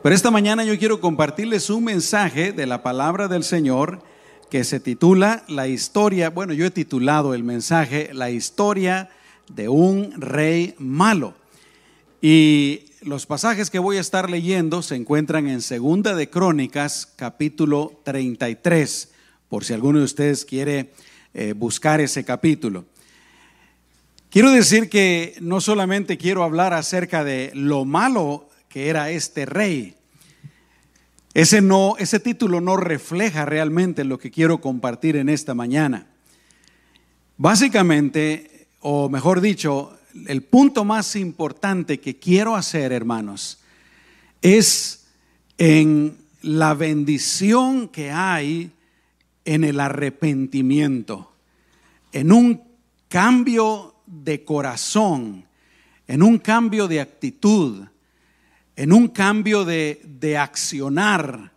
Pero esta mañana yo quiero compartirles un mensaje de la palabra del Señor que se titula La historia, bueno, yo he titulado el mensaje La historia de un rey malo. Y los pasajes que voy a estar leyendo se encuentran en Segunda de Crónicas, capítulo 33, por si alguno de ustedes quiere eh, buscar ese capítulo. Quiero decir que no solamente quiero hablar acerca de lo malo que era este rey. Ese, no, ese título no refleja realmente lo que quiero compartir en esta mañana. Básicamente, o mejor dicho, el punto más importante que quiero hacer, hermanos, es en la bendición que hay en el arrepentimiento, en un cambio de corazón, en un cambio de actitud, en un cambio de, accionar,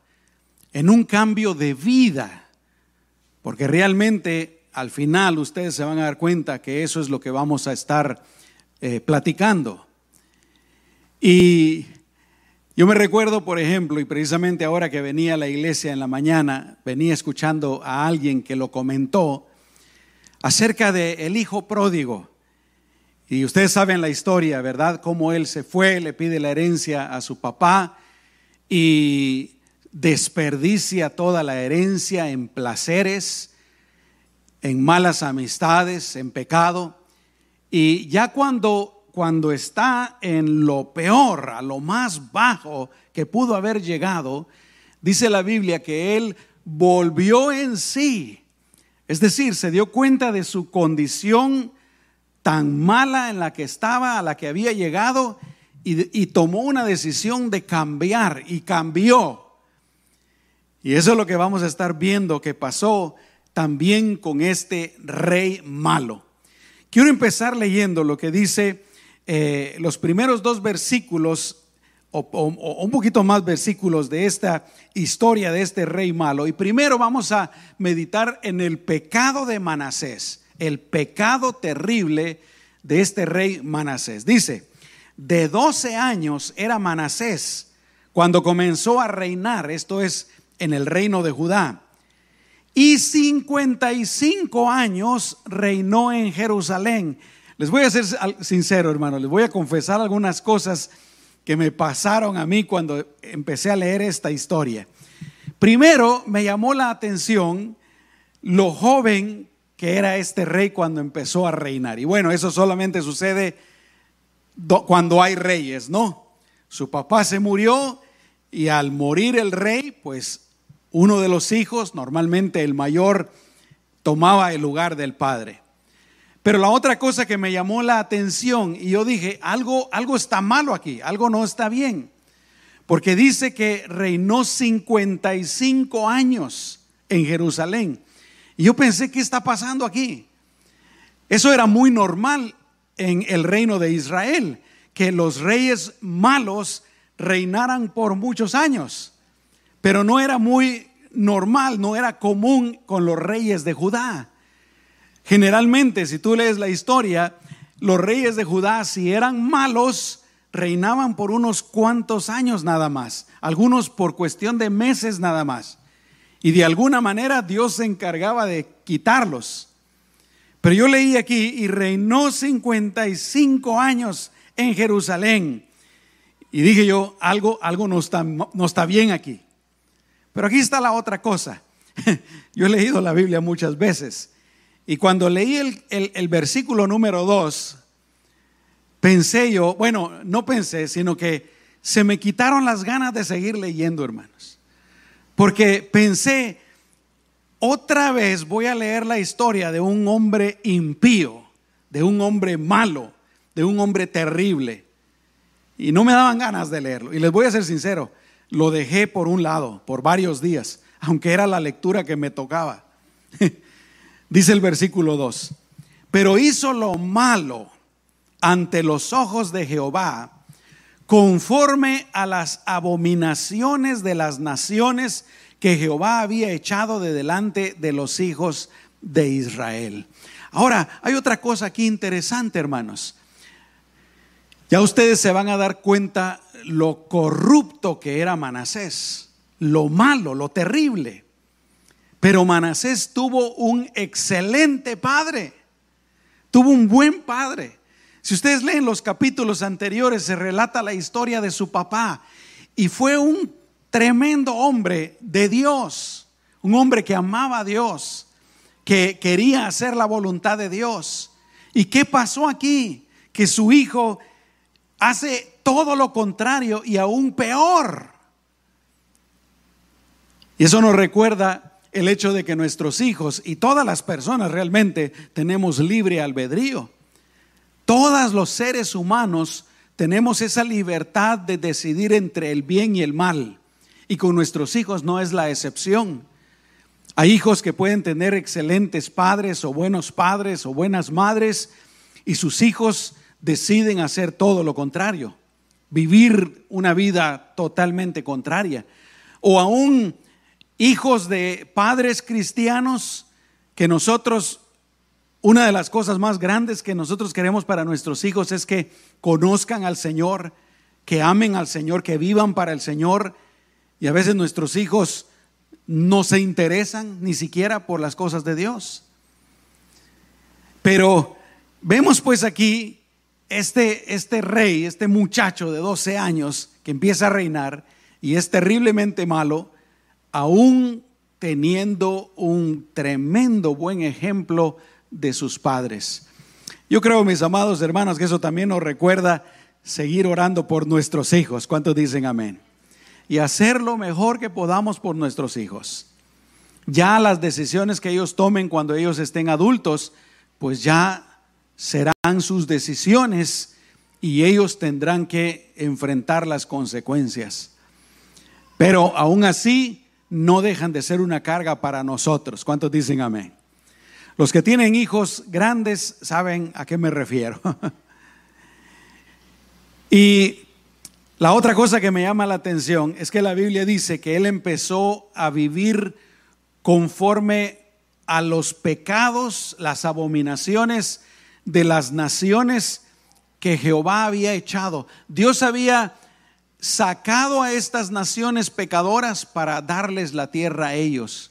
en un cambio de vida, porque realmente al final ustedes se van a dar cuenta que eso es lo que vamos a estar eh, platicando. Y yo me recuerdo, por ejemplo, y precisamente ahora que venía a la iglesia en la mañana, venía escuchando a alguien que lo comentó acerca del el hijo pródigo. Y ustedes saben la historia, ¿verdad? Cómo él se fue, le pide la herencia a su papá y desperdicia toda la herencia en placeres, en malas amistades, en pecado. Y ya cuando, cuando está en lo peor, a lo más bajo que pudo haber llegado, dice la Biblia que él volvió en sí. Es decir, se dio cuenta de su condición tan mala en la que estaba, a la que había llegado, y, tomó una decisión de cambiar y cambió. Y eso es lo que vamos a estar viendo que pasó también con este rey malo. Quiero empezar leyendo lo que dice eh, los primeros dos versículos o, o, un poquito más versículos de esta historia de este rey malo. Y primero vamos a meditar en el pecado de Manasés el pecado terrible de este rey Manasés. Dice, de 12 años era Manasés cuando comenzó a reinar, esto es en el reino de Judá, y 55 años reinó en Jerusalén. Les voy a ser sincero, hermano, les voy a confesar algunas cosas que me pasaron a mí cuando empecé a leer esta historia. Primero, me llamó la atención lo joven que era este rey cuando empezó a reinar. Y bueno, eso solamente sucede cuando hay reyes, ¿no? Su papá se murió y al morir el rey, pues uno de los hijos, normalmente el mayor, tomaba el lugar del padre. Pero la otra cosa que me llamó la atención y yo dije, algo, algo está malo aquí, algo no está bien. Porque dice que reinó 55 años en Jerusalén. Y yo pensé, ¿qué está pasando aquí? Eso era muy normal en el reino de Israel, que los reyes malos reinaran por muchos años, pero no era muy normal, no era común con los reyes de Judá. Generalmente, si tú lees la historia, los reyes de Judá, si eran malos, reinaban por unos cuantos años nada más, algunos por cuestión de meses nada más. Y de alguna manera Dios se encargaba de quitarlos. Pero yo leí aquí y reinó 55 años en Jerusalén. Y dije yo, algo, algo no, está, no está bien aquí. Pero aquí está la otra cosa. Yo he leído la Biblia muchas veces. Y cuando leí el, el versículo número 2, pensé yo, bueno, no pensé, sino que se me quitaron las ganas de seguir leyendo, hermanos. Porque pensé, otra vez voy a leer la historia de un hombre impío, de un hombre malo, de un hombre terrible. Y no me daban ganas de leerlo. Y les voy a ser sincero, lo dejé por un lado, por varios días, aunque era la lectura que me tocaba. Dice el versículo 2, pero hizo lo malo ante los ojos de Jehová conforme a las abominaciones de las naciones que Jehová había echado de delante de los hijos de Israel. Ahora, hay otra cosa aquí interesante, hermanos. Ya ustedes se van a dar cuenta lo corrupto que era Manasés, lo malo, lo terrible. Pero Manasés tuvo un excelente padre, tuvo un buen padre. Si ustedes leen los capítulos anteriores, se relata la historia de su papá y fue un tremendo hombre de Dios, un hombre que amaba a Dios, que quería hacer la voluntad de Dios. ¿Y qué pasó aquí? Que su hijo hace todo lo contrario y aún peor. Y eso nos recuerda el hecho de que nuestros hijos y todas las personas realmente tenemos libre albedrío. Todos los seres humanos tenemos esa libertad de decidir entre el bien y el mal. Y con nuestros hijos no es la excepción. Hay hijos que pueden tener excelentes padres o buenos padres o buenas madres y sus hijos deciden hacer todo lo contrario, vivir una vida totalmente contraria. O aún hijos de padres cristianos que nosotros, una de las cosas más grandes que nosotros queremos para nuestros hijos es que conozcan al Señor, que amen al Señor, que vivan para el Señor. Y a veces nuestros hijos no se interesan ni siquiera por las cosas de Dios. Pero vemos pues aquí este, este rey, este muchacho de 12 años que empieza a reinar y es terriblemente malo, aún teniendo un tremendo buen ejemplo de sus padres. Yo creo, mis amados hermanos, que eso también nos recuerda seguir orando por nuestros hijos. ¿Cuántos dicen amén? Y hacer lo mejor que podamos por nuestros hijos. Ya las decisiones que ellos tomen cuando ellos estén adultos, pues ya serán sus decisiones y ellos tendrán que enfrentar las consecuencias. Pero aún así no dejan de ser una carga para nosotros. ¿Cuántos dicen amén? Los que tienen hijos grandes saben a qué me refiero. y la otra cosa que me llama la atención es que la Biblia dice que él empezó a vivir conforme a los pecados, las abominaciones de las naciones que Jehová había echado. Dios había sacado a estas naciones pecadoras para darles la tierra a ellos.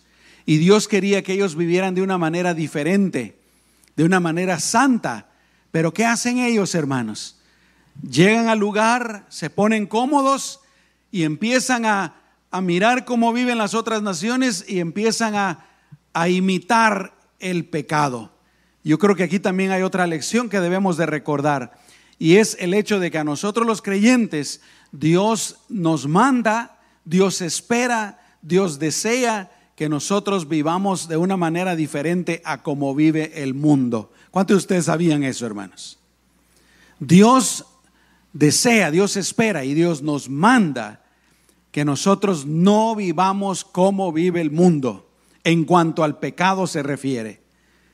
Y Dios quería que ellos vivieran de una manera diferente, de una manera santa. Pero ¿qué hacen ellos, hermanos? Llegan al lugar, se ponen cómodos y empiezan a, mirar cómo viven las otras naciones y empiezan a, a imitar el pecado. Yo creo que aquí también hay otra lección que debemos de recordar y es el hecho de que a nosotros los creyentes Dios nos manda, Dios espera, Dios desea que nosotros vivamos de una manera diferente a como vive el mundo. ¿Cuántos de ustedes sabían eso, hermanos? Dios desea, Dios espera y Dios nos manda que nosotros no vivamos como vive el mundo en cuanto al pecado se refiere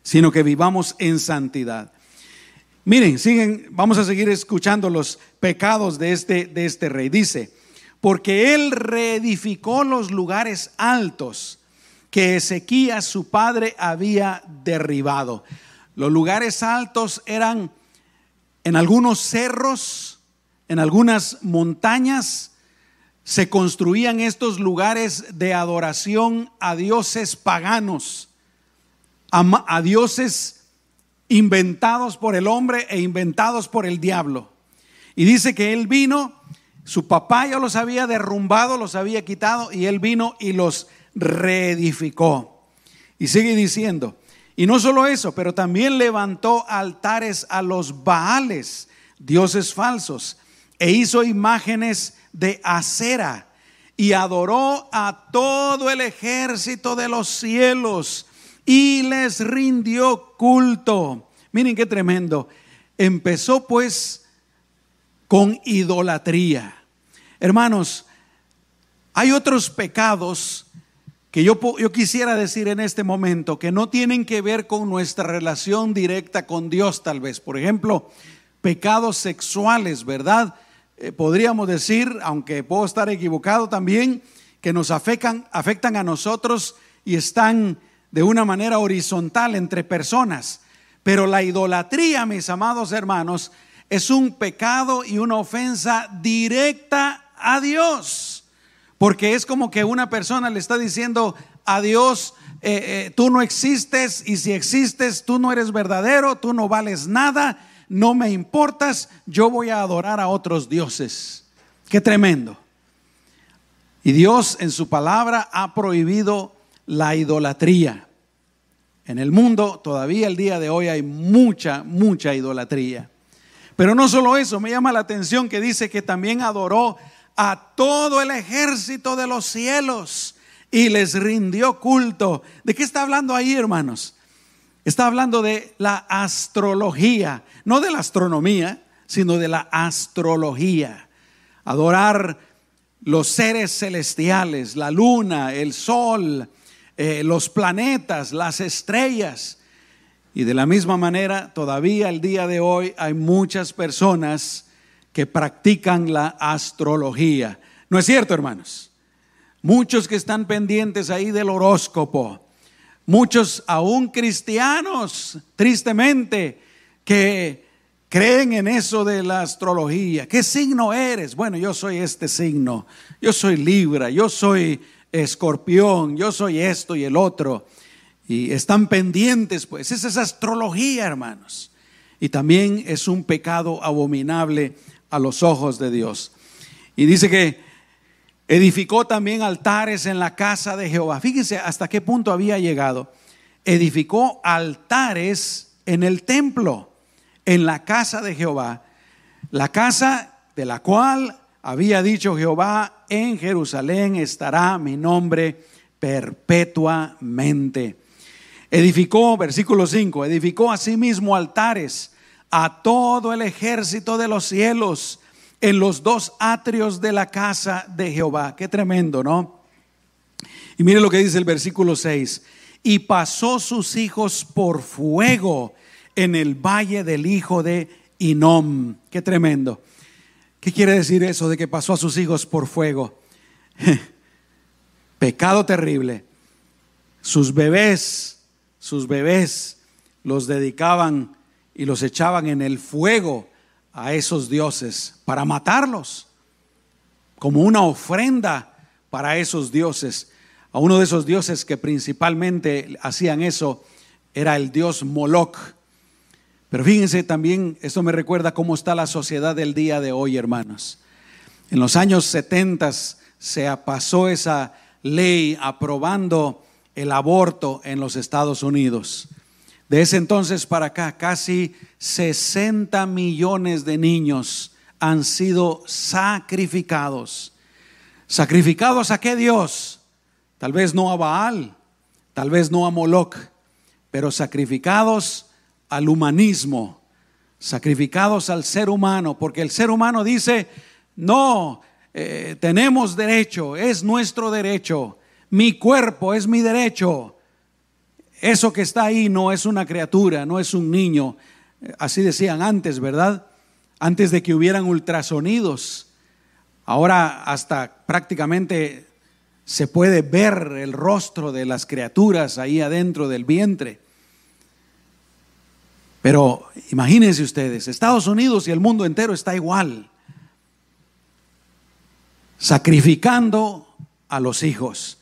sino que vivamos en santidad. Miren, siguen, vamos a seguir escuchando los pecados de este, de este rey. Dice, porque él reedificó los lugares altos que Ezequías, su padre, había derribado. Los lugares altos eran en algunos cerros, en algunas montañas, se construían estos lugares de adoración a dioses paganos a, dioses inventados por el hombre e inventados por el diablo. Y dice que él vino, su papá ya los había derrumbado, los había quitado, y él vino y los reedificó. Y sigue diciendo, y no solo eso, pero también levantó altares a los Baales, dioses falsos, e hizo imágenes de acera, y adoró a todo el ejército de los cielos y les rindió culto. Miren qué tremendo. Empezó pues con idolatría. Hermanos, hay otros pecados que yo, yo, quisiera decir en este momento que no tienen que ver con nuestra relación directa con Dios tal vez. Por ejemplo, pecados sexuales, ¿verdad? Eh, podríamos decir, aunque puedo estar equivocado también, que nos afectan, afectan a nosotros y están de una manera horizontal entre personas. Pero la idolatría, mis amados hermanos, es un pecado y una ofensa directa a Dios. Porque es como que una persona le está diciendo a Dios, eh, eh, tú no existes y si existes, tú no eres verdadero, tú no vales nada, no me importas, yo voy a adorar a otros dioses. Qué tremendo. Y Dios en su palabra ha prohibido la idolatría. En el mundo todavía el día de hoy hay mucha, mucha idolatría. Pero no solo eso, me llama la atención que dice que también adoró a todo el ejército de los cielos y les rindió culto. ¿De qué está hablando ahí, hermanos? Está hablando de la astrología, no de la astronomía, sino de la astrología. Adorar los seres celestiales, la luna, el sol, eh, los planetas, las estrellas. Y de la misma manera, todavía el día de hoy hay muchas personas que practican la astrología. ¿No es cierto, hermanos? Muchos que están pendientes ahí del horóscopo. Muchos aún cristianos, tristemente, que creen en eso de la astrología. ¿Qué signo eres? Bueno, yo soy este signo. Yo soy Libra, yo soy escorpión, yo soy esto y el otro. Y están pendientes, pues. Esa es astrología, hermanos. Y también es un pecado abominable a los ojos de Dios. Y dice que edificó también altares en la casa de Jehová. Fíjense hasta qué punto había llegado. Edificó altares en el templo, en la casa de Jehová. La casa de la cual había dicho Jehová, en Jerusalén estará mi nombre perpetuamente. Edificó, versículo 5, edificó asimismo altares a todo el ejército de los cielos en los dos atrios de la casa de Jehová. Qué tremendo, ¿no? Y mire lo que dice el versículo 6. Y pasó sus hijos por fuego en el valle del hijo de Inom. Qué tremendo. ¿Qué quiere decir eso de que pasó a sus hijos por fuego? Pecado terrible. Sus bebés, sus bebés los dedicaban y los echaban en el fuego a esos dioses para matarlos, como una ofrenda para esos dioses. A uno de esos dioses que principalmente hacían eso era el dios Moloch pero fíjense también, esto me recuerda cómo está la sociedad del día de hoy, hermanos. En los años 70 se pasó esa ley aprobando el aborto en los Estados Unidos. De ese entonces para acá, casi 60 millones de niños han sido sacrificados. ¿Sacrificados a qué Dios? Tal vez no a Baal, tal vez no a Moloch, pero sacrificados al humanismo, sacrificados al ser humano, porque el ser humano dice, no, eh, tenemos derecho, es nuestro derecho, mi cuerpo es mi derecho. Eso que está ahí no es una criatura, no es un niño, así decían antes, ¿verdad? Antes de que hubieran ultrasonidos. Ahora hasta prácticamente se puede ver el rostro de las criaturas ahí adentro del vientre. Pero imagínense ustedes, Estados Unidos y el mundo entero está igual, sacrificando a los hijos.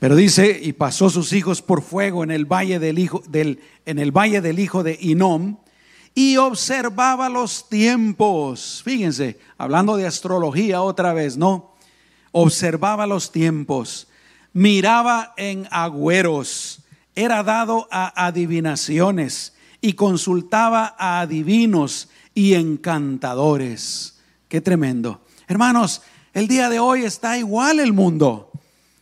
Pero dice, y pasó sus hijos por fuego en el valle del hijo del, en el valle del hijo de Inom, y observaba los tiempos. Fíjense, hablando de astrología otra vez, ¿no? Observaba los tiempos, miraba en agüeros, era dado a adivinaciones y consultaba a adivinos y encantadores. Qué tremendo. Hermanos, el día de hoy está igual el mundo.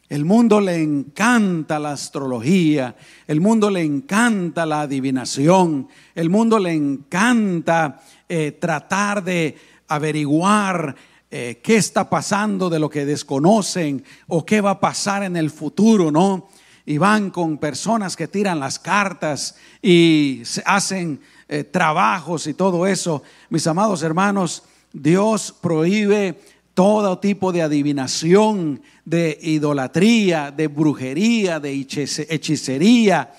El mundo le encanta la astrología, el mundo le encanta la adivinación, el mundo le encanta eh, tratar de averiguar eh, qué está pasando de lo que desconocen o qué va a pasar en el futuro, ¿no? y van con personas que tiran las cartas y hacen eh, trabajos y todo eso. Mis amados hermanos, Dios prohíbe todo tipo de adivinación, de idolatría, de brujería, de hechicería.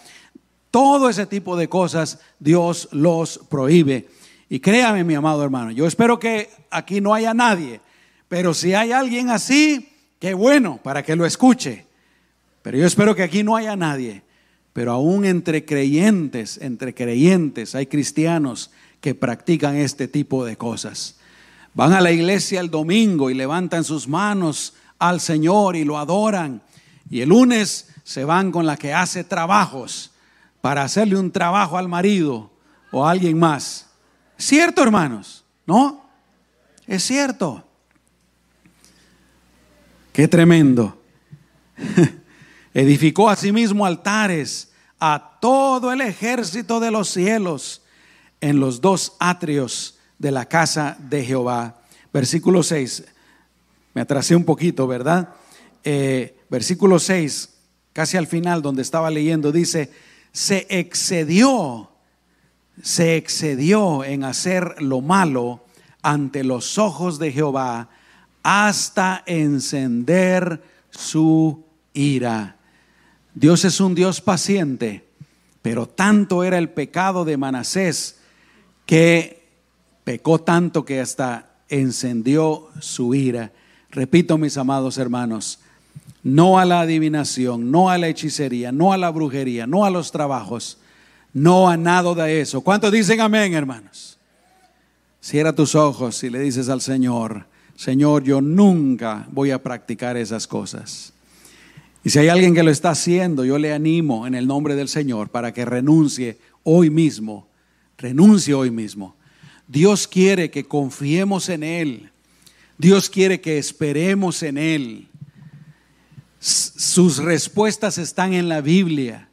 Todo ese tipo de cosas Dios los prohíbe. Y créame, mi amado hermano, yo espero que aquí no haya nadie, pero si hay alguien así, qué bueno para que lo escuche. Pero yo espero que aquí no haya nadie. Pero aún entre creyentes, entre creyentes, hay cristianos que practican este tipo de cosas. Van a la iglesia el domingo y levantan sus manos al Señor y lo adoran. Y el lunes se van con la que hace trabajos para hacerle un trabajo al marido o a alguien más. ¿Cierto, hermanos? ¿No? Es cierto. Qué tremendo. Edificó asimismo altares a todo el ejército de los cielos en los dos atrios de la casa de Jehová. Versículo 6. Me atrasé un poquito, ¿verdad? Eh, versículo 6, casi al final donde estaba leyendo, dice, se excedió, se excedió en hacer lo malo ante los ojos de Jehová hasta encender su ira. Dios es un Dios paciente, pero tanto era el pecado de Manasés que pecó tanto que hasta encendió su ira. Repito, mis amados hermanos, no a la adivinación, no a la hechicería, no a la brujería, no a los trabajos, no a nada de eso. ¿Cuántos dicen amén, hermanos? Cierra tus ojos y le dices al Señor, Señor, yo nunca voy a practicar esas cosas. Y si hay alguien que lo está haciendo, yo le animo en el nombre del Señor para que renuncie hoy mismo, renuncie hoy mismo. Dios quiere que confiemos en Él. Dios quiere que esperemos en Él. Sus respuestas están en la Biblia.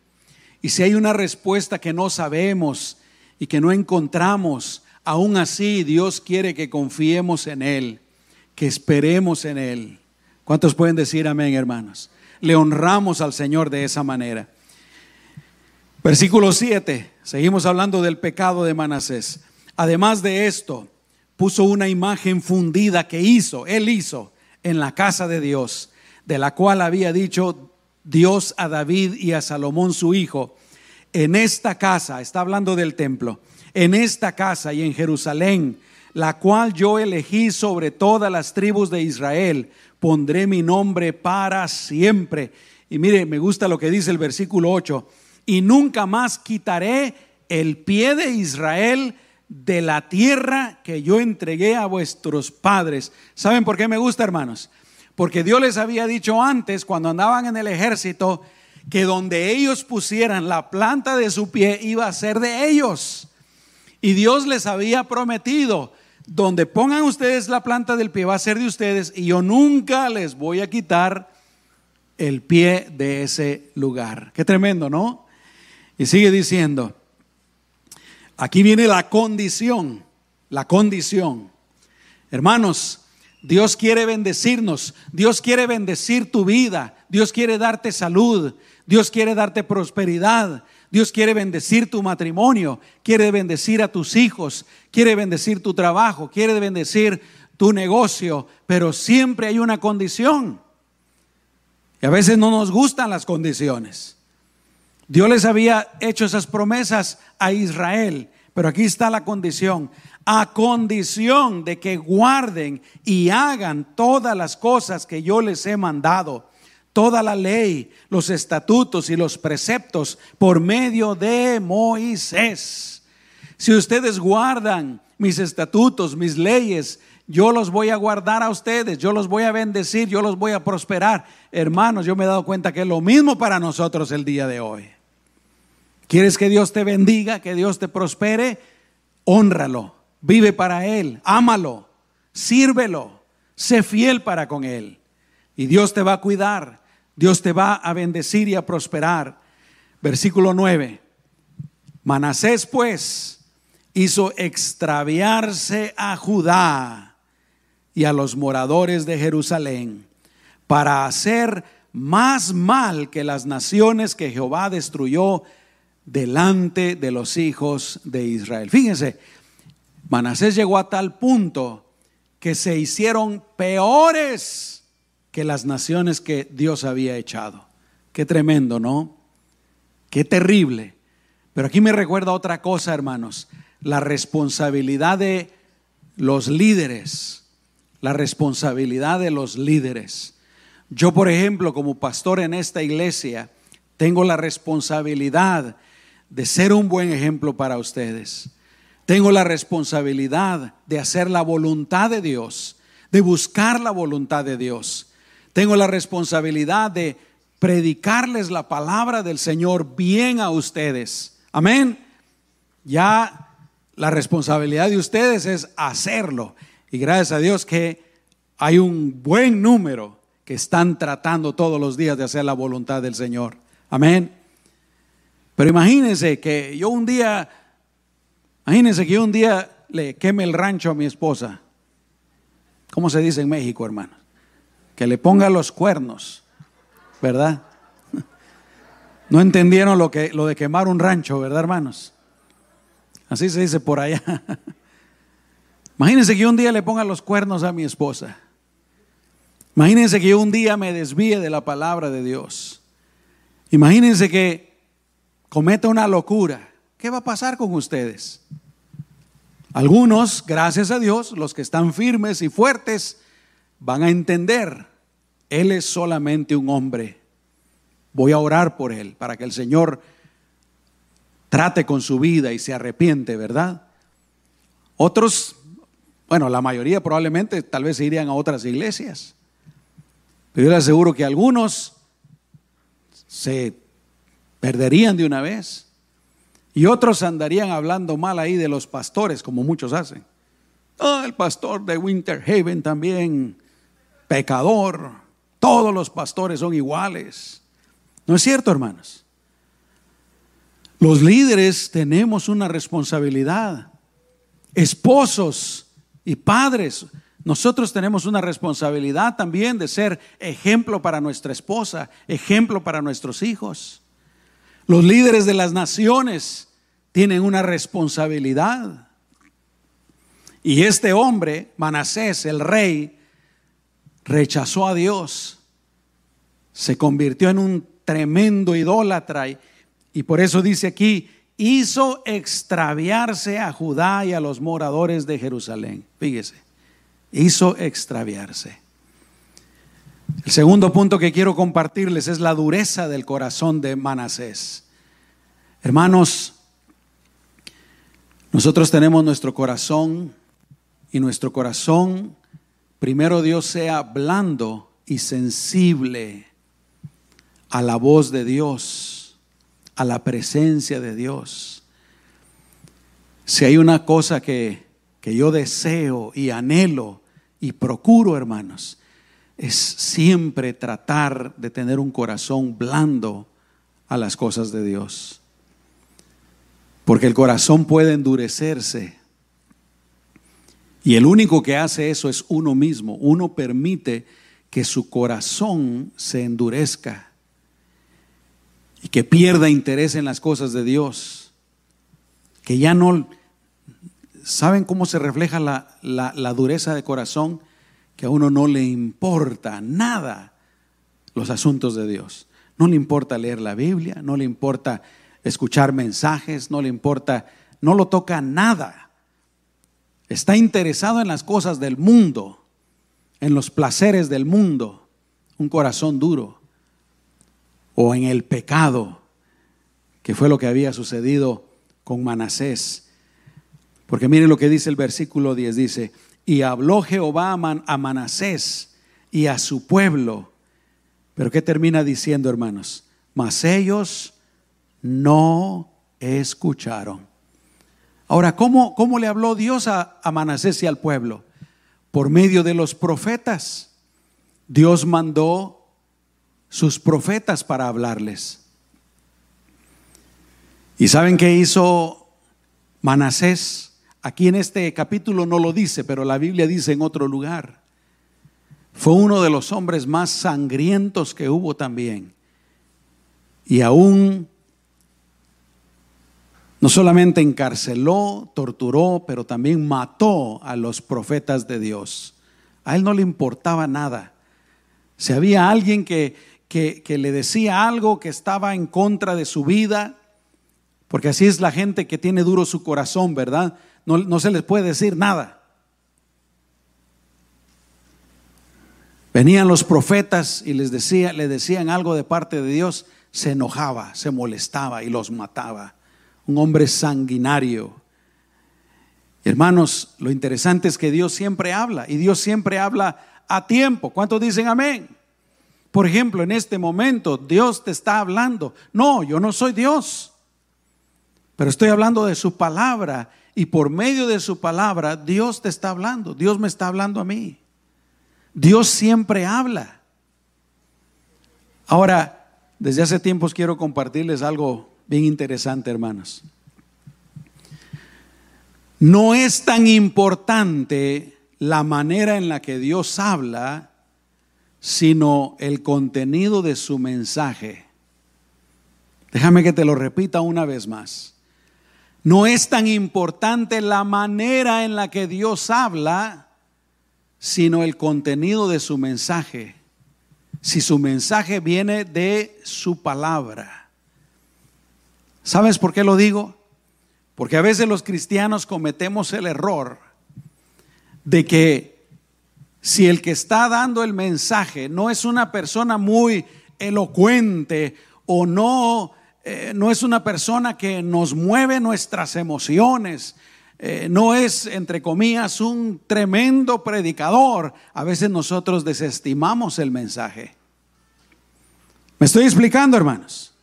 Y si hay una respuesta que no sabemos y que no encontramos, aún así Dios quiere que confiemos en Él, que esperemos en Él. ¿Cuántos pueden decir amén, hermanos? Le honramos al Señor de esa manera. Versículo 7, seguimos hablando del pecado de Manasés. Además de esto, puso una imagen fundida que hizo, él hizo, en la casa de Dios, de la cual había dicho Dios a David y a Salomón su hijo, en esta casa, está hablando del templo, en esta casa y en Jerusalén, la cual yo elegí sobre todas las tribus de Israel, pondré mi nombre para siempre. Y mire, me gusta lo que dice el versículo 8, y nunca más quitaré el pie de Israel de la tierra que yo entregué a vuestros padres. ¿Saben por qué me gusta, hermanos? Porque Dios les había dicho antes, cuando andaban en el ejército, que donde ellos pusieran la planta de su pie iba a ser de ellos. Y Dios les había prometido, donde pongan ustedes la planta del pie va a ser de ustedes y yo nunca les voy a quitar el pie de ese lugar. Qué tremendo, ¿no? Y sigue diciendo, Aquí viene la condición, la condición. Hermanos, Dios quiere bendecirnos, Dios quiere bendecir tu vida, Dios quiere darte salud, Dios quiere darte prosperidad, Dios quiere bendecir tu matrimonio, quiere bendecir a tus hijos, quiere bendecir tu trabajo, quiere bendecir tu negocio, pero siempre hay una condición. Y a veces no nos gustan las condiciones. Dios les había hecho esas promesas a Israel, pero aquí está la condición, a condición de que guarden y hagan todas las cosas que yo les he mandado, toda la ley, los estatutos y los preceptos por medio de Moisés. Si ustedes guardan mis estatutos, mis leyes, yo los voy a guardar a ustedes, yo los voy a bendecir, yo los voy a prosperar. Hermanos, yo me he dado cuenta que es lo mismo para nosotros el día de hoy. ¿Quieres que Dios te bendiga, que Dios te prospere? Honralo, vive para Él, ámalo, sírvelo, sé fiel para con Él. Y Dios te va a cuidar, Dios te va a bendecir y a prosperar. Versículo 9. Manasés pues hizo extraviarse a Judá y a los moradores de Jerusalén para hacer más mal que las naciones que Jehová destruyó delante de los hijos de Israel. Fíjense, Manasés llegó a tal punto que se hicieron peores que las naciones que Dios había echado. Qué tremendo, ¿no? Qué terrible. Pero aquí me recuerda otra cosa, hermanos. la responsabilidad de los líderes, la responsabilidad de los líderes. Yo, por ejemplo, como pastor en esta iglesia, tengo la responsabilidad de ser un buen ejemplo para ustedes. Tengo la responsabilidad de hacer la voluntad de Dios, de buscar la voluntad de Dios. Tengo la responsabilidad de predicarles la palabra del Señor bien a ustedes. Amén. Ya la responsabilidad de ustedes es hacerlo. Y gracias a Dios que hay un buen número que están tratando todos los días de hacer la voluntad del Señor. Amén. Pero imagínense que yo un día, imagínense que yo un día le queme el rancho a mi esposa. ¿Cómo se dice en México, hermano? Que le ponga los cuernos, ¿verdad? No entendieron lo, que, lo de quemar un rancho, ¿verdad, hermanos? Así se dice por allá. Imagínense que yo un día le ponga los cuernos a mi esposa. Imagínense que yo un día me desvíe de la palabra de Dios. Imagínense que cometa una locura. ¿Qué va a pasar con ustedes? Algunos, gracias a Dios, los que están firmes y fuertes, van a entender, Él es solamente un hombre. Voy a orar por Él para que el Señor trate con su vida y se arrepiente, ¿verdad? Otros, bueno, la mayoría probablemente tal vez se irían a otras iglesias. Pero yo le aseguro que algunos se perderían de una vez. Y otros andarían hablando mal ahí de los pastores, como muchos hacen. Oh, el pastor de Winter Haven también, pecador. Todos los pastores son iguales. ¿No es cierto, hermanos? Los líderes tenemos una responsabilidad. Esposos y padres, nosotros tenemos una responsabilidad también de ser ejemplo para nuestra esposa, ejemplo para nuestros hijos. Los líderes de las naciones tienen una responsabilidad. Y este hombre, Manasés, el rey, rechazó a Dios, se convirtió en un tremendo idólatra y por eso dice aquí, hizo extraviarse a Judá y a los moradores de Jerusalén. Fíjese, hizo extraviarse. El segundo punto que quiero compartirles es la dureza del corazón de Manasés. Hermanos, nosotros tenemos nuestro corazón y nuestro corazón, primero Dios sea blando y sensible a la voz de Dios a la presencia de Dios. Si hay una cosa que, que yo deseo y anhelo y procuro, hermanos, es siempre tratar de tener un corazón blando a las cosas de Dios. Porque el corazón puede endurecerse. Y el único que hace eso es uno mismo. Uno permite que su corazón se endurezca y que pierda interés en las cosas de Dios, que ya no... ¿Saben cómo se refleja la, la, dureza de corazón? Que a uno no le importa nada los asuntos de Dios. No le importa leer la Biblia, no le importa escuchar mensajes, no le importa, no lo toca nada. Está interesado en las cosas del mundo, en los placeres del mundo. Un corazón duro o en el pecado, que fue lo que había sucedido con Manasés. Porque miren lo que dice el versículo 10, dice, y habló Jehová a Manasés y a su pueblo. Pero ¿qué termina diciendo, hermanos? Mas ellos no escucharon. Ahora, ¿cómo, cómo le habló Dios a, a Manasés y al pueblo? Por medio de los profetas. Dios mandó sus profetas para hablarles. ¿Y saben qué hizo Manasés? Aquí en este capítulo no lo dice, pero la Biblia dice en otro lugar. Fue uno de los hombres más sangrientos que hubo también. Y aún no solamente encarceló, torturó, pero también mató a los profetas de Dios. A él no le importaba nada. Si había alguien que, que, le decía algo que estaba en contra de su vida. Porque así es la gente que tiene duro su corazón, ¿verdad? No, no se les puede decir nada. Venían los profetas y les decía, le decían algo de parte de Dios, se enojaba, se molestaba y los mataba. Un hombre sanguinario. Hermanos, lo interesante es que Dios siempre habla y Dios siempre habla a tiempo. ¿Cuántos dicen amén? Por ejemplo, en este momento Dios te está hablando. No, yo no soy Dios, pero estoy hablando de su palabra y por medio de su palabra Dios te está hablando. Dios me está hablando a mí. Dios siempre habla. Ahora, desde hace tiempos quiero compartirles algo bien interesante, hermanos. No es tan importante la manera en la que Dios habla, sino el contenido de su mensaje. Déjame que te lo repita una vez más. No es tan importante la manera en la que Dios habla, sino el contenido de su mensaje. Si su mensaje viene de su palabra. ¿Sabes por qué lo digo? Porque a veces los cristianos cometemos el error de que si el que está dando el mensaje no es una persona muy elocuente o no, eh, no es una persona que nos mueve nuestras emociones, eh, no es, entre comillas, un tremendo predicador, a veces nosotros desestimamos el mensaje. ¿Me estoy explicando, hermanos?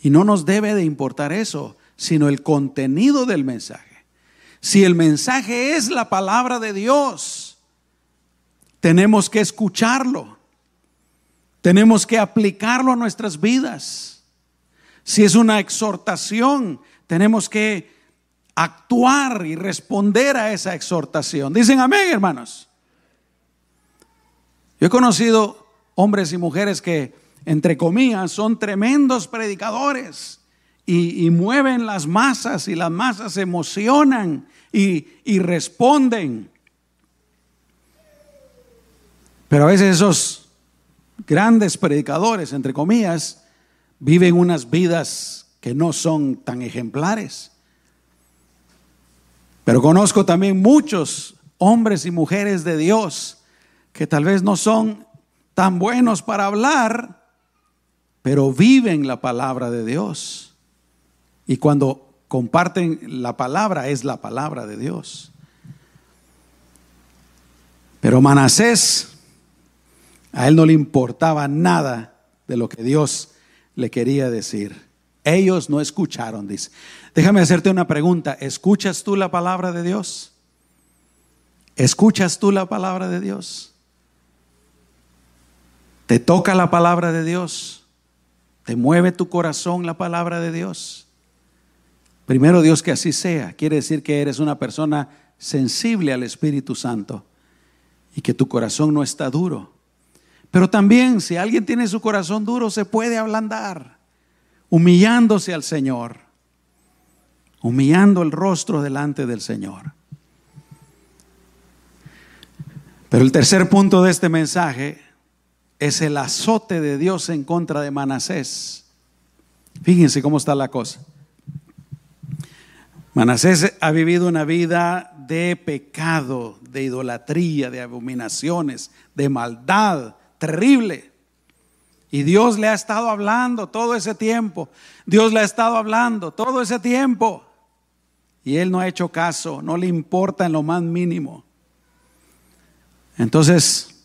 Y no nos debe de importar eso, sino el contenido del mensaje. Si el mensaje es la palabra de Dios, tenemos que escucharlo. Tenemos que aplicarlo a nuestras vidas. Si es una exhortación, tenemos que actuar y responder a esa exhortación. Dicen amén, hermanos. Yo he conocido hombres y mujeres que, entre comillas, son tremendos predicadores y, mueven las masas y las masas se emocionan y, y responden. Pero a veces esos grandes predicadores, entre comillas, viven unas vidas que no son tan ejemplares. Pero conozco también muchos hombres y mujeres de Dios que tal vez no son tan buenos para hablar, pero viven la palabra de Dios. Y cuando comparten la palabra es la palabra de Dios. Pero Manasés, a él no le importaba nada de lo que Dios le quería decir. Ellos no escucharon, dice. Déjame hacerte una pregunta. ¿Escuchas tú la palabra de Dios? ¿Escuchas tú la palabra de Dios? ¿Te toca la palabra de Dios? ¿Te mueve tu corazón la palabra de Dios? Primero Dios que así sea. Quiere decir que eres una persona sensible al Espíritu Santo y que tu corazón no está duro. Pero también si alguien tiene su corazón duro se puede ablandar humillándose al Señor, humillando el rostro delante del Señor. Pero el tercer punto de este mensaje es el azote de Dios en contra de Manasés. Fíjense cómo está la cosa. Manasés ha vivido una vida de pecado, de idolatría, de abominaciones, de maldad terrible. Y Dios le ha estado hablando todo ese tiempo. Dios le ha estado hablando todo ese tiempo. Y él no ha hecho caso, no le importa en lo más mínimo. Entonces,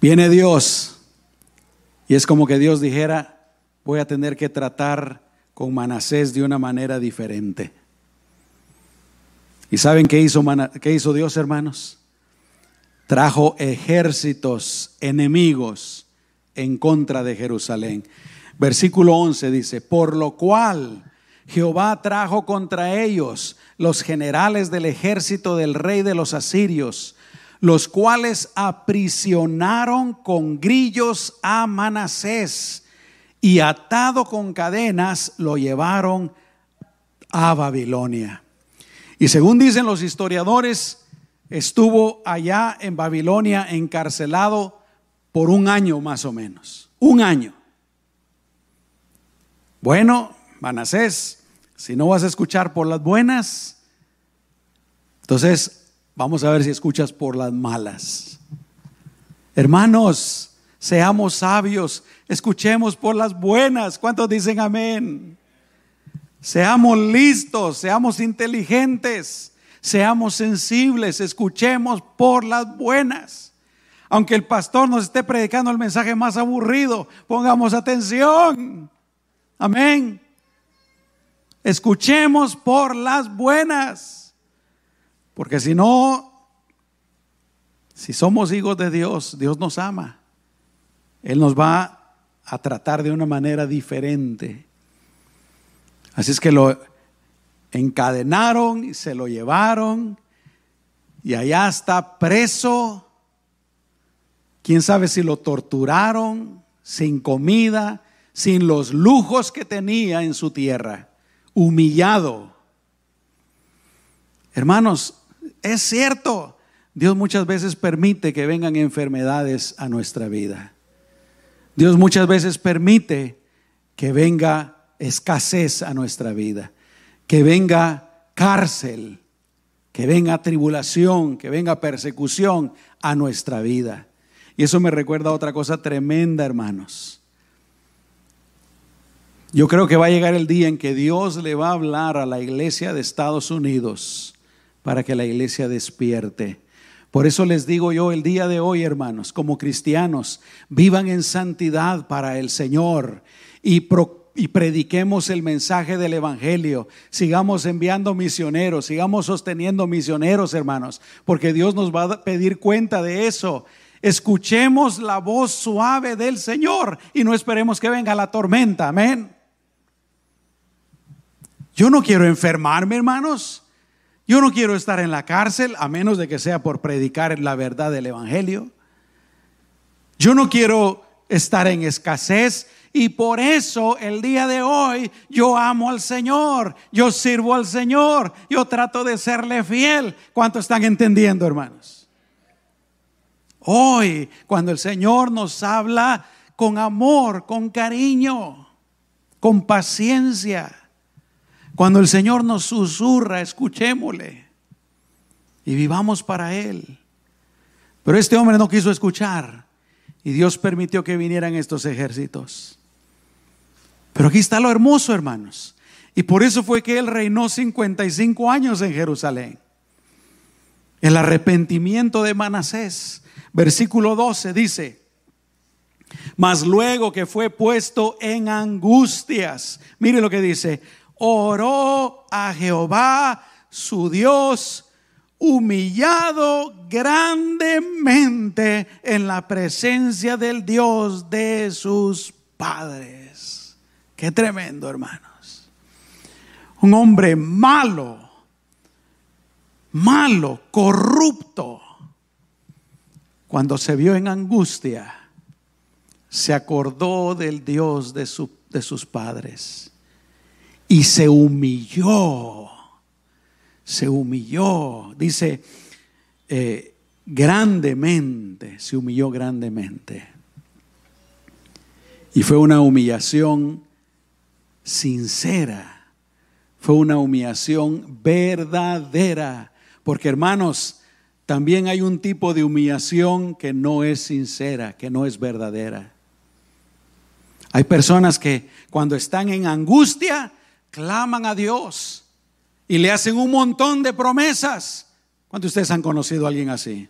viene Dios y es como que Dios dijera, voy a tener que tratar con Manasés de una manera diferente. ¿Y saben qué hizo, qué hizo Dios, hermanos? Trajo ejércitos enemigos en contra de Jerusalén. Versículo 11 dice, por lo cual Jehová trajo contra ellos los generales del ejército del rey de los asirios, los cuales aprisionaron con grillos a Manasés y atado con cadenas lo llevaron a Babilonia. Y según dicen los historiadores, estuvo allá en Babilonia encarcelado por un año más o menos. Un año. Bueno, Manasés, si no vas a escuchar por las buenas, entonces vamos a ver si escuchas por las malas. Hermanos, seamos sabios, escuchemos por las buenas. ¿Cuántos dicen amén? Seamos listos, seamos inteligentes, seamos sensibles, escuchemos por las buenas. Aunque el pastor nos esté predicando el mensaje más aburrido, pongamos atención. Amén. Escuchemos por las buenas. Porque si no, si somos hijos de Dios, Dios nos ama. Él nos va a tratar de una manera diferente. Así es que lo encadenaron y se lo llevaron y allá está preso. Quién sabe si lo torturaron sin comida, sin los lujos que tenía en su tierra, humillado. Hermanos, es cierto, Dios muchas veces permite que vengan enfermedades a nuestra vida. Dios muchas veces permite que venga escasez a nuestra vida, que venga cárcel, que venga tribulación, que venga persecución a nuestra vida. Y eso me recuerda a otra cosa tremenda, hermanos. Yo creo que va a llegar el día en que Dios le va a hablar a la iglesia de Estados Unidos para que la iglesia despierte. Por eso les digo yo el día de hoy, hermanos, como cristianos, vivan en santidad para el Señor y y prediquemos el mensaje del Evangelio. Sigamos enviando misioneros, sigamos sosteniendo misioneros, hermanos, porque Dios nos va a pedir cuenta de eso. Escuchemos la voz suave del Señor y no esperemos que venga la tormenta. Amén. Yo no quiero enfermarme, hermanos. Yo no quiero estar en la cárcel, a menos de que sea por predicar la verdad del Evangelio. Yo no quiero estar en escasez y por eso el día de hoy yo amo al Señor, yo sirvo al Señor, yo trato de serle fiel. ¿Cuánto están entendiendo, hermanos? Hoy, cuando el Señor nos habla con amor, con cariño, con paciencia, cuando el Señor nos susurra, escuchémosle y vivamos para Él. Pero este hombre no quiso escuchar y Dios permitió que vinieran estos ejércitos. Pero aquí está lo hermoso, hermanos. Y por eso fue que él reinó 55 años en Jerusalén. El arrepentimiento de Manasés. Versículo 12 dice, mas luego que fue puesto en angustias, mire lo que dice, oró a Jehová, su Dios, humillado grandemente en la presencia del Dios de sus padres. Qué tremendo, hermanos. Un hombre malo, malo, corrupto, cuando se vio en angustia, se acordó del Dios de, de sus padres y se humilló, se humilló, dice, eh, grandemente, se humilló grandemente. Y fue una humillación sincera, fue una humillación verdadera. Porque hermanos, también hay un tipo de humillación que no es sincera, que no es verdadera. Hay personas que cuando están en angustia, claman a Dios y le hacen un montón de promesas. ¿Cuántos de ustedes han conocido a alguien así?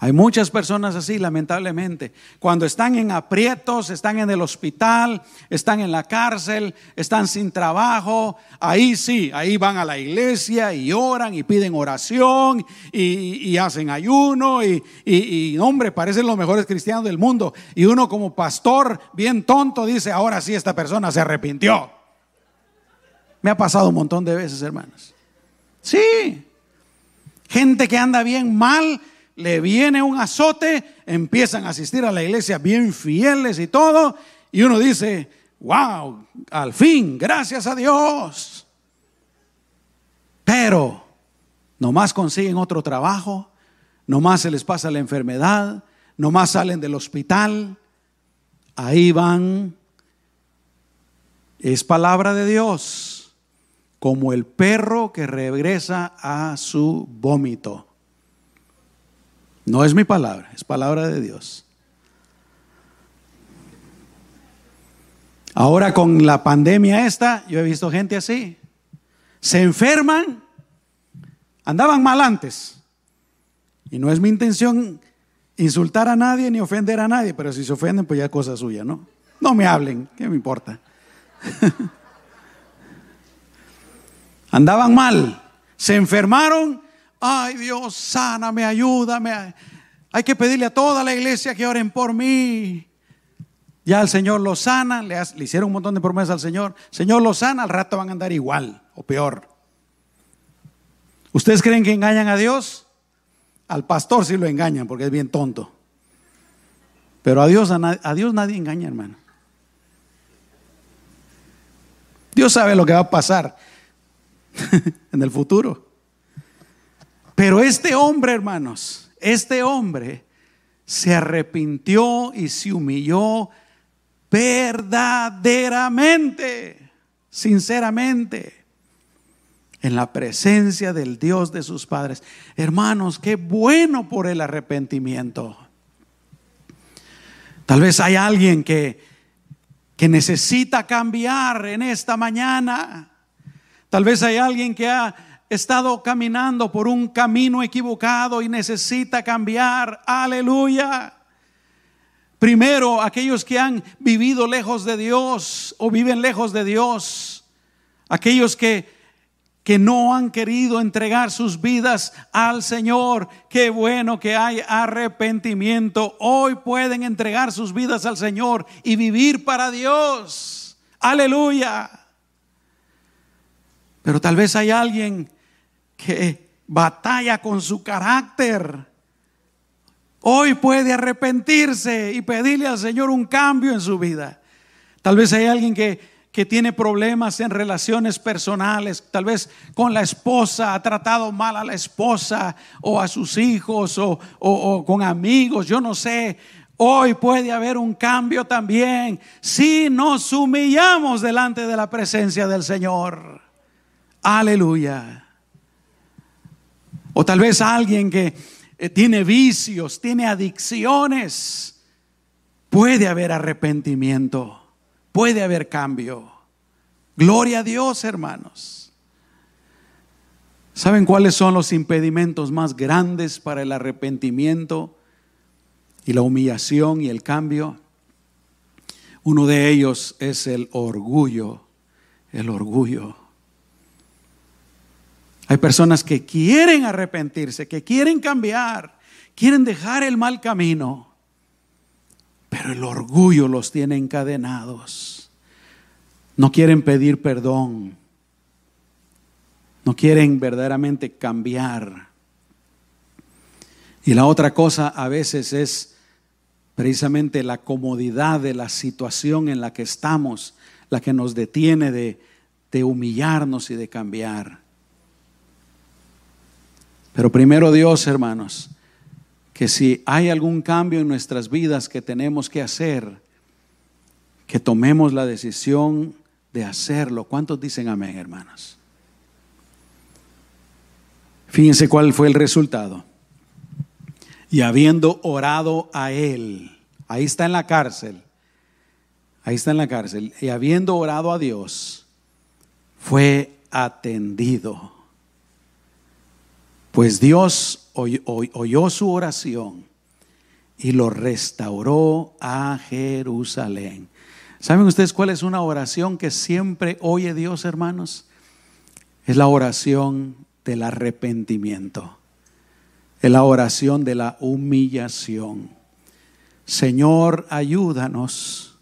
Hay muchas personas así, lamentablemente. Cuando están en aprietos, están en el hospital, están en la cárcel, están sin trabajo, ahí sí, ahí van a la iglesia y oran y piden oración y, hacen ayuno y, y, hombre, parecen los mejores cristianos del mundo. Y uno como pastor, bien tonto, dice, ahora sí, esta persona se arrepintió. Me ha pasado un montón de veces, hermanos. Sí, gente que anda bien mal le viene un azote, empiezan a asistir a la iglesia bien fieles y todo, y uno dice, wow, al fin, gracias a Dios. Pero nomás consiguen otro trabajo, nomás se les pasa la enfermedad, nomás salen del hospital, ahí van Es palabra de Dios, como el perro que regresa a su vómito. No es mi palabra, es palabra de Dios. Ahora con la pandemia esta, yo he visto gente así. Se enferman, andaban mal antes. Y no es mi intención insultar a nadie ni ofender a nadie, pero si se ofenden, pues ya es cosa suya, ¿no? No me hablen, ¿qué me importa? Andaban mal, se enfermaron. Ay Dios, sáname, ayúdame. Hay que pedirle a toda la iglesia que oren por mí. Ya el Señor los sana, le, hicieron un montón de promesas al Señor. Señor los sana, al rato van a andar igual o peor. ¿Ustedes creen que engañan a Dios? Al pastor sí lo engañan porque es bien tonto. Pero a Dios, a, Dios nadie engaña, hermano. Dios sabe lo que va a pasar en el futuro. Pero este hombre, hermanos, este hombre se arrepintió y se humilló verdaderamente, sinceramente en la presencia del Dios de sus padres. Hermanos, qué bueno por el arrepentimiento. Tal vez hay alguien que, que necesita cambiar en esta mañana. Tal vez hay alguien que ha estado caminando por un camino equivocado y necesita cambiar. Aleluya. Primero, aquellos que han vivido lejos de Dios o viven lejos de Dios. Aquellos que que no han querido entregar sus vidas al Señor. Qué bueno que hay arrepentimiento. Hoy pueden entregar sus vidas al Señor y vivir para Dios. Aleluya. Pero tal vez hay alguien que batalla con su carácter. Hoy puede arrepentirse y pedirle al Señor un cambio en su vida. Tal vez hay alguien que que tiene problemas en relaciones personales, tal vez con la esposa, ha tratado mal a la esposa o a sus hijos o, con amigos, yo no sé. Hoy puede haber un cambio también si nos humillamos delante de la presencia del Señor. Aleluya. O tal vez alguien que eh, tiene vicios, tiene adicciones, puede haber arrepentimiento puede haber cambio. Gloria a Dios, hermanos. ¿Saben cuáles son los impedimentos más grandes para el arrepentimiento y la humillación y el cambio? Uno de ellos es el orgullo, el orgullo. Hay personas que quieren arrepentirse, que quieren cambiar, quieren dejar el mal camino, pero el orgullo los tiene encadenados. No quieren pedir perdón. No quieren verdaderamente cambiar. Y la otra cosa a veces es precisamente la comodidad de la situación en la que estamos, la que nos detiene de, humillarnos y de cambiar. Pero primero Dios, hermanos, que si hay algún cambio en nuestras vidas que tenemos que hacer, que tomemos la decisión de hacerlo. ¿Cuántos dicen amén, hermanos? Fíjense cuál fue el resultado. Y habiendo orado a él, ahí está en la cárcel, ahí está en la cárcel, y habiendo orado a Dios, fue atendido. Pues Dios oyó, su oración y lo restauró a Jerusalén. ¿Saben ustedes cuál es una oración que siempre oye Dios, hermanos? Es la oración del arrepentimiento. Es la oración de la humillación. Señor, ayúdanos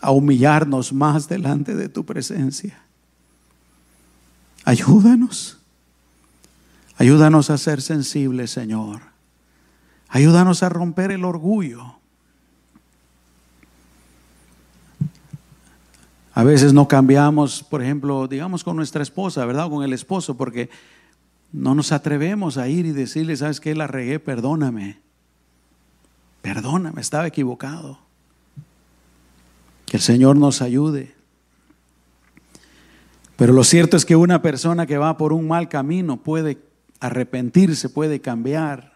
a humillarnos más delante de tu presencia. Ayúdanos Ayúdanos a ser sensibles, Señor. Ayúdanos a romper el orgullo. A veces no cambiamos, por ejemplo, digamos con nuestra esposa, ¿verdad? O con el esposo, porque no nos atrevemos a ir y decirle, ¿sabes qué? La regué, perdóname. Perdóname, estaba equivocado. Que el Señor nos ayude. Pero lo cierto es que una persona que va por un mal camino puede arrepentirse, puede cambiar.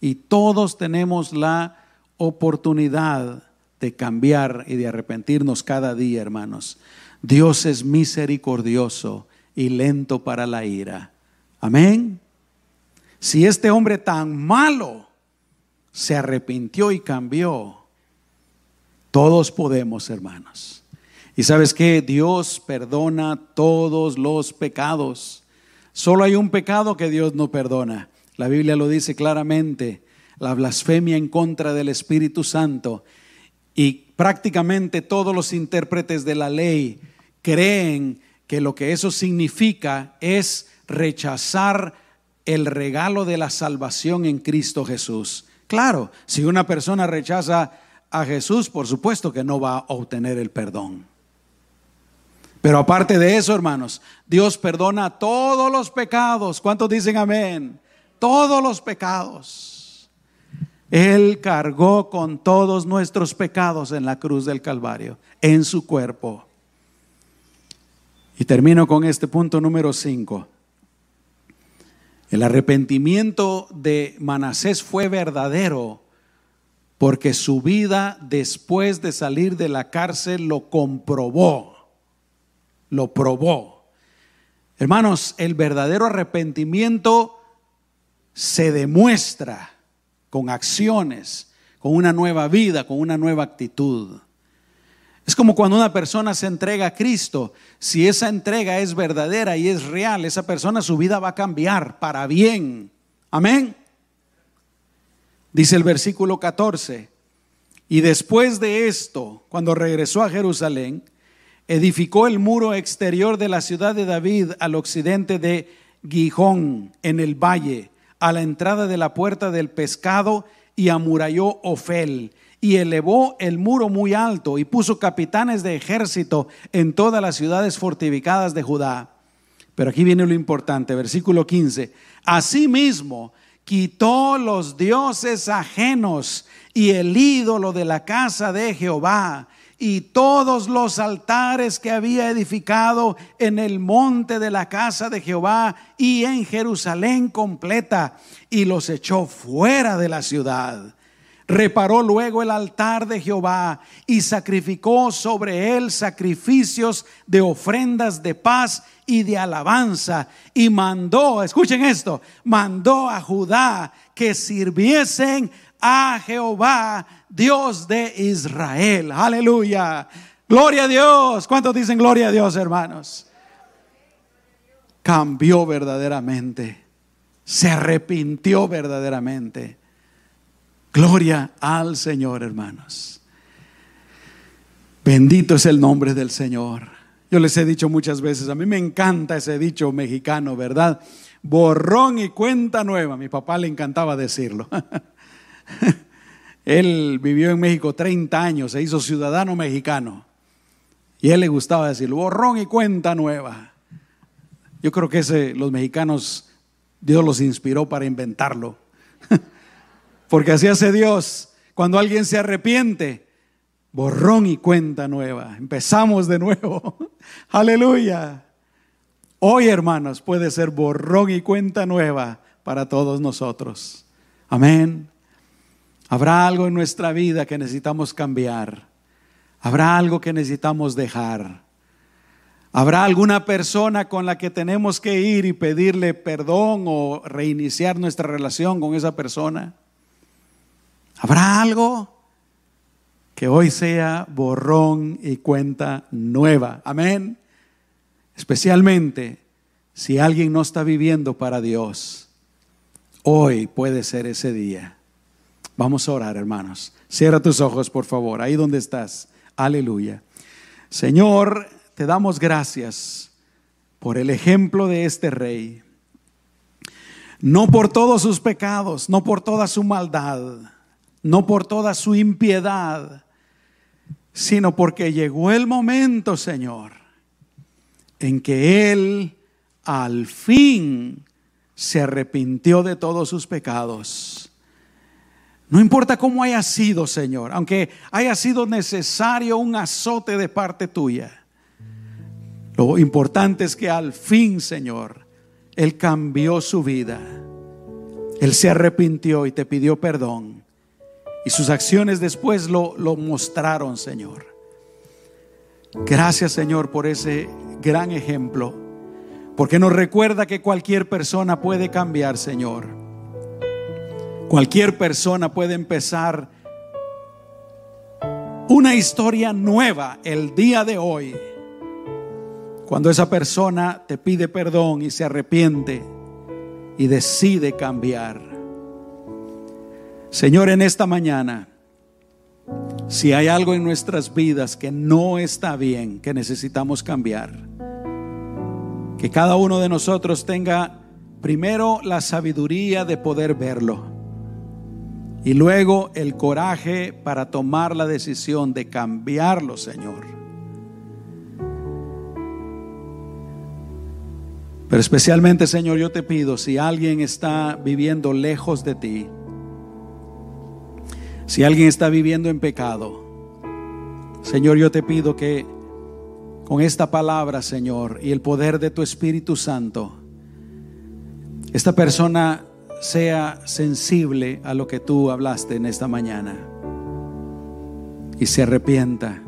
Y todos tenemos la oportunidad de cambiar y de arrepentirnos cada día, hermanos. Dios es misericordioso y lento para la ira. Amén. Si este hombre tan malo se arrepintió y cambió, todos podemos, hermanos. Y sabes que Dios perdona todos los pecados. Solo hay un pecado que Dios no perdona. La Biblia lo dice claramente, la blasfemia en contra del Espíritu Santo. Y prácticamente todos los intérpretes de la ley creen que lo que eso significa es rechazar el regalo de la salvación en Cristo Jesús. Claro, si una persona rechaza a Jesús, por supuesto que no va a obtener el perdón. Pero aparte de eso, hermanos, Dios perdona todos los pecados. ¿Cuántos dicen amén? Todos los pecados. Él cargó con todos nuestros pecados en la cruz del Calvario, en su cuerpo. Y termino con este punto número 5. El arrepentimiento de Manasés fue verdadero porque su vida después de salir de la cárcel lo comprobó lo probó. Hermanos, el verdadero arrepentimiento se demuestra con acciones, con una nueva vida, con una nueva actitud. Es como cuando una persona se entrega a Cristo. Si esa entrega es verdadera y es real, esa persona su vida va a cambiar para bien. Amén. Dice el versículo 14. Y después de esto, cuando regresó a Jerusalén, edificó el muro exterior de la ciudad de David al occidente de Gijón, en el valle, a la entrada de la puerta del pescado, y amuralló Ofel, y elevó el muro muy alto, y puso capitanes de ejército en todas las ciudades fortificadas de Judá. Pero aquí viene lo importante, versículo 15. Asimismo, quitó los dioses ajenos y el ídolo de la casa de Jehová y todos los altares que había edificado en el monte de la casa de Jehová y en Jerusalén completa, y los echó fuera de la ciudad. Reparó luego el altar de Jehová y sacrificó sobre él sacrificios de ofrendas de paz y de alabanza. Y mandó, escuchen esto, mandó a Judá que sirviesen a Jehová, Dios de Israel. Aleluya. Gloria a Dios. ¿Cuántos dicen gloria a Dios, hermanos? Cambió verdaderamente. Se arrepintió verdaderamente. Gloria al Señor, hermanos. Bendito es el nombre del Señor. Yo les he dicho muchas veces, a mí me encanta ese dicho mexicano, ¿verdad? Borrón y cuenta nueva. mi papá le encantaba decirlo. él vivió en México 30 años, se hizo ciudadano mexicano. Y a él le gustaba decir, borrón y cuenta nueva. Yo creo que ese, los mexicanos, Dios los inspiró para inventarlo. Porque así hace Dios. Cuando alguien se arrepiente, borrón y cuenta nueva. Empezamos de nuevo. Aleluya. Hoy, hermanos, puede ser borrón y cuenta nueva para todos nosotros. Amén. Habrá algo en nuestra vida que necesitamos cambiar. Habrá algo que necesitamos dejar. Habrá alguna persona con la que tenemos que ir y pedirle perdón o reiniciar nuestra relación con esa persona. Habrá algo que hoy sea borrón y cuenta nueva. Amén. Especialmente si alguien no está viviendo para Dios. Hoy puede ser ese día. Vamos a orar, hermanos. Cierra tus ojos, por favor, ahí donde estás. Aleluya. Señor, te damos gracias por el ejemplo de este rey. No por todos sus pecados, no por toda su maldad, no por toda su impiedad, sino porque llegó el momento, Señor, en que Él al fin se arrepintió de todos sus pecados no importa cómo haya sido, Señor, aunque haya sido necesario un azote de parte tuya. Lo importante es que al fin, Señor, Él cambió su vida. Él se arrepintió y te pidió perdón. Y sus acciones después lo, lo mostraron, Señor. Gracias, Señor, por ese gran ejemplo. Porque nos recuerda que cualquier persona puede cambiar, Señor. Cualquier persona puede empezar una historia nueva el día de hoy. Cuando esa persona te pide perdón y se arrepiente y decide cambiar. Señor, en esta mañana, si hay algo en nuestras vidas que no está bien, que necesitamos cambiar, que cada uno de nosotros tenga primero la sabiduría de poder verlo y luego el coraje para tomar la decisión de cambiarlo, Señor. Pero especialmente, Señor, yo te pido, si alguien está viviendo lejos de ti, si alguien está viviendo en pecado, Señor, yo te pido que con esta palabra, Señor, y el poder de tu Espíritu Santo, esta persona sea sensible a lo que tú hablaste en esta mañana y se arrepienta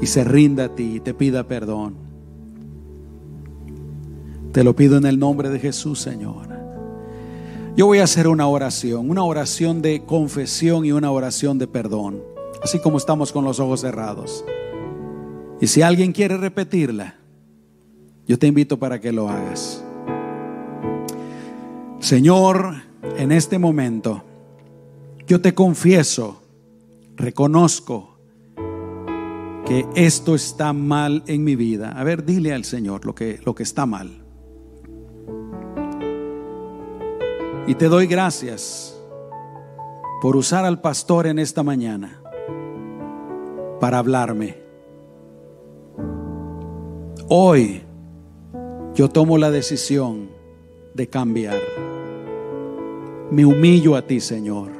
y se rinda a ti y te pida perdón. Te lo pido en el nombre de Jesús, Señor. Yo voy a hacer una oración, una oración de confesión y una oración de perdón, así como estamos con los ojos cerrados. Y si alguien quiere repetirla, yo te invito para que lo hagas. Señor, en este momento, yo te confieso, reconozco que esto está mal en mi vida. A ver, dile al Señor lo que, lo que está mal. Y te doy gracias por usar al pastor en esta mañana para hablarme. Hoy yo tomo la decisión de cambiar. Me humillo a ti, Señor.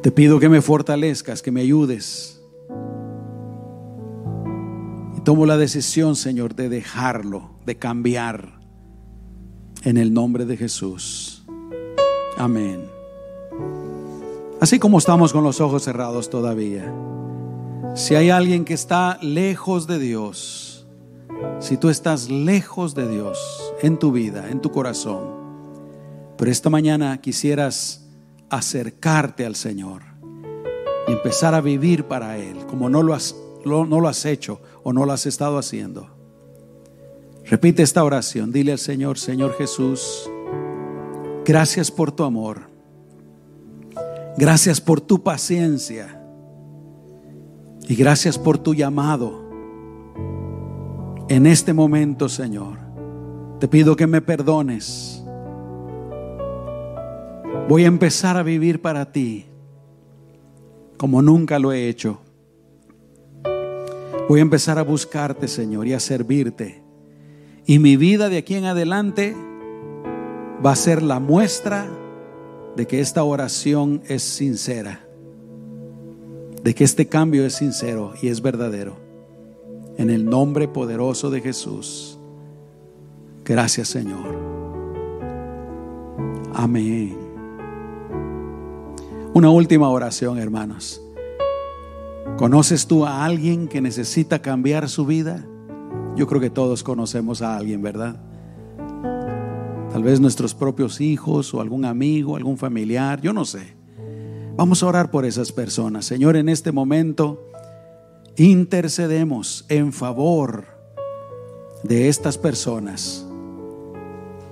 Te pido que me fortalezcas, que me ayudes. Y tomo la decisión, Señor, de dejarlo, de cambiar en el nombre de Jesús. Amén. Así como estamos con los ojos cerrados todavía, si hay alguien que está lejos de Dios, si tú estás lejos de Dios en tu vida, en tu corazón, pero esta mañana quisieras acercarte al Señor y empezar a vivir para Él, como no lo has, lo has hecho o no lo has estado haciendo. Repite esta oración. Dile al Señor, Señor Jesús, gracias por tu amor. Gracias por tu paciencia. Y gracias por tu llamado. En este momento, Señor, te pido que me perdones. Voy a empezar a vivir para ti como nunca lo he hecho. Voy a empezar a buscarte, Señor, y a servirte. Y mi vida de aquí en adelante va a ser la muestra de que esta oración es sincera, de que este cambio es sincero y es verdadero. En el nombre poderoso de Jesús. Gracias Señor. Amén. Una última oración, hermanos. ¿Conoces tú a alguien que necesita cambiar su vida? Yo creo que todos conocemos a alguien, ¿verdad? Tal vez nuestros propios hijos o algún amigo, algún familiar, yo no sé. Vamos a orar por esas personas. Señor, en este momento intercedemos en favor de estas personas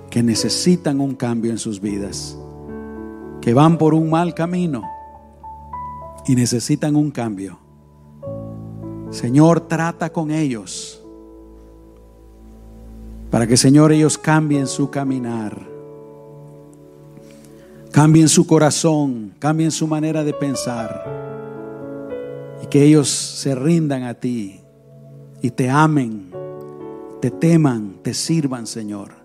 que necesitan un cambio en sus vidas, que van por un mal camino y necesitan un cambio. Señor, trata con ellos para que, Señor, ellos cambien su caminar, cambien su corazón, cambien su manera de pensar y que ellos se rindan a ti y te amen, te teman, te sirvan, Señor.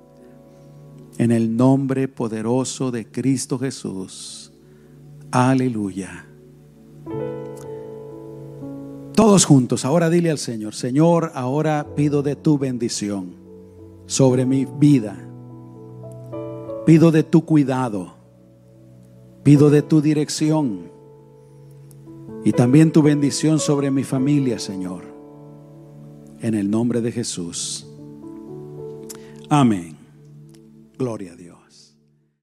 En el nombre poderoso de Cristo Jesús. Aleluya. Todos juntos, ahora dile al Señor, Señor, ahora pido de tu bendición sobre mi vida. Pido de tu cuidado. Pido de tu dirección. Y también tu bendición sobre mi familia, Señor. En el nombre de Jesús. Amén. Gloria a Dios.